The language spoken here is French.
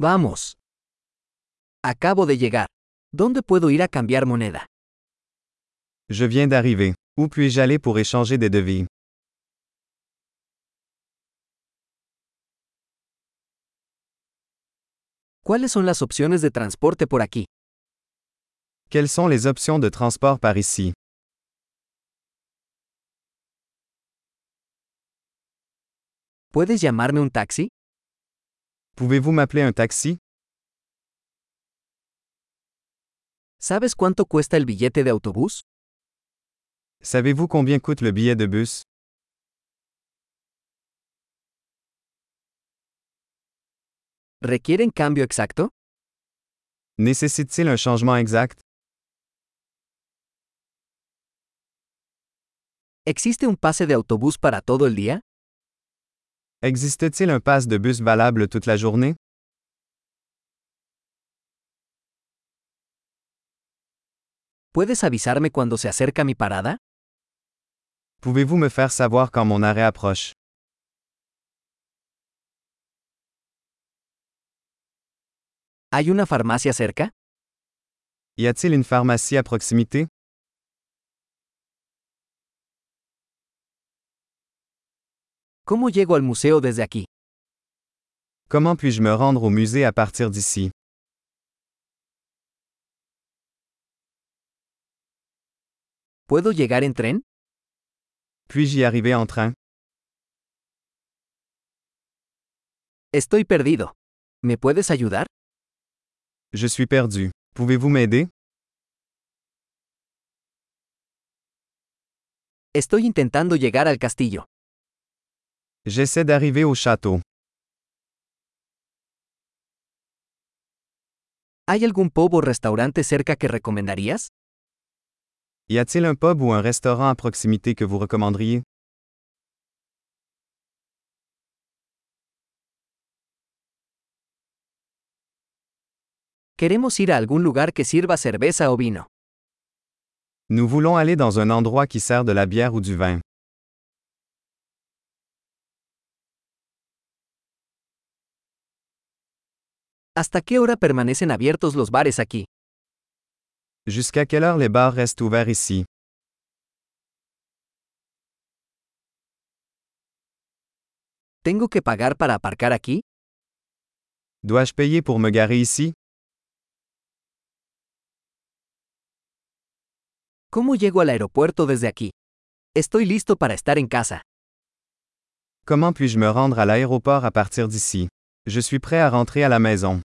Vamos. Acabo de llegar. ¿Dónde puedo ir a cambiar moneda? Je viens d'arriver. Où puis-je aller pour échanger des devis? ¿Cuáles son las opciones de transporte por aquí? Quelles sont les options de transport par ici? ¿Puedes llamarme un taxi? Pouvez-vous m'appeler un taxi? ¿Sabes cuánto cuesta el billete de autobús? Savez-vous combien coûte le billet de bus? ¿Requieren cambio exacto? Nécessite-t-il un changement exact? ¿Existe un pase de autobús para todo el día? Existe-t-il un pass de bus valable toute la journée? ¿Puedes avisarme cuando se acerca mi parada? Pouvez-vous me faire savoir quand mon arrêt approche? ¿Hay una farmacia cerca? Y a-t-il une pharmacie à proximité? ¿Cómo llego al museo desde aquí? Comment puis-je me rendre au musée à partir d'ici? ¿Puedo llegar en tren? Puis-je y arriver en train? Estoy perdido. ¿Me puedes ayudar? Je suis perdu. Pouvez-vous m'aider? Estoy intentando llegar al castillo. J'essaie d'arriver au château. ¿Hay algún pub o restaurante cerca que recomendarías? Y a-t-il un pub ou un restaurant à proximité que vous recommanderiez? Queremos ir a algún lugar que sirva cerveza o vino. Nous voulons aller dans un endroit qui sert de la bière ou du vin. ¿Hasta qué hora permanecen abiertos los bares aquí? Jusqu'à quelle heure les bars restent ouverts ici? ¿Tengo que pagar para aparcar aquí? Dois-je payer pour me garer ici? ¿Cómo llego al aeropuerto desde aquí? Estoy listo para estar en casa. Comment puis-je me rendre à l'aéroport à partir d'ici? Je suis prêt à rentrer à la maison.